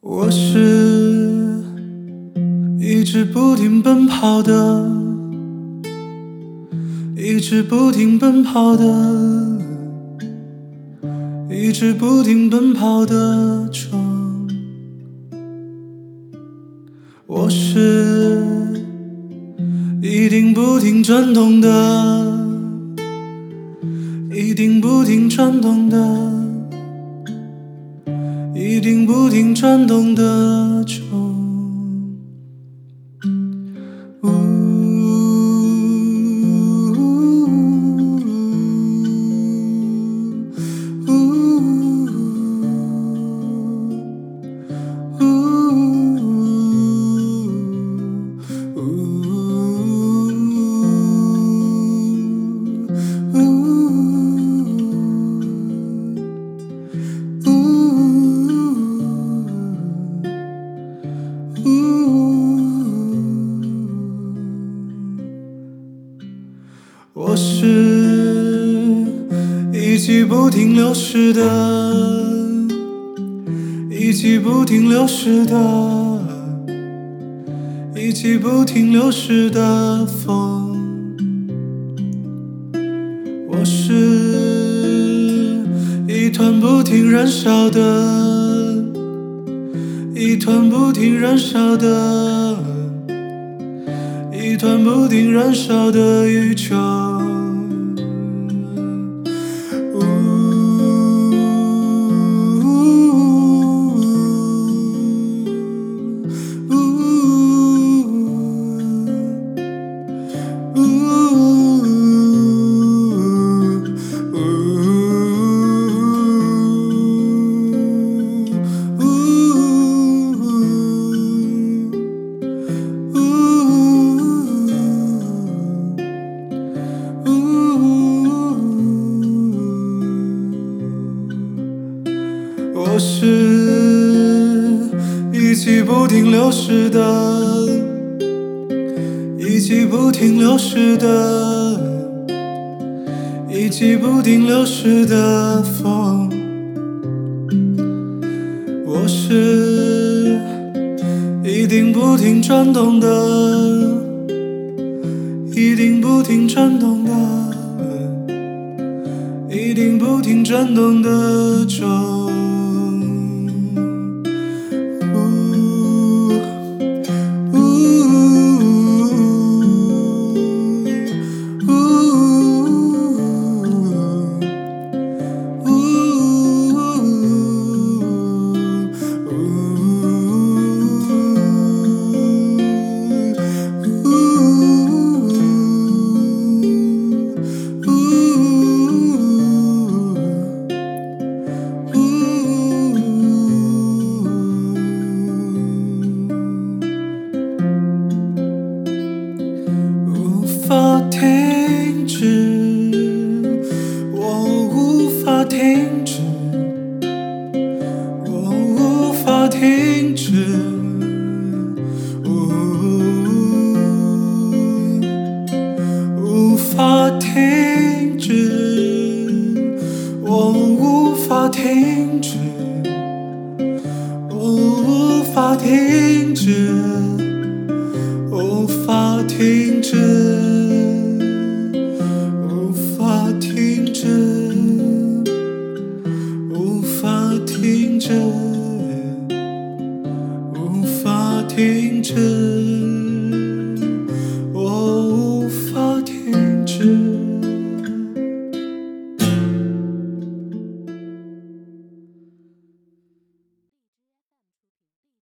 我是一直不停奔跑的，一直不停奔跑的，一直不停奔跑的车。我是一定不停转动的，一定不停转动的。听不停转动的钟是一季不停流逝的，一季不停流逝的，一季不停流逝的风。我是一团不停燃烧的，一团不停燃烧的。一团不停燃烧的宇宙。一季不停流逝的，一起不停流逝的，一起不停流逝的风。我是一定不停转动的，一定不停转动的，一定不停转动的钟。法停止，我无法停止，我无法停止，无无法停止，我无法停止，我无法停止。无法停停止，无法停止。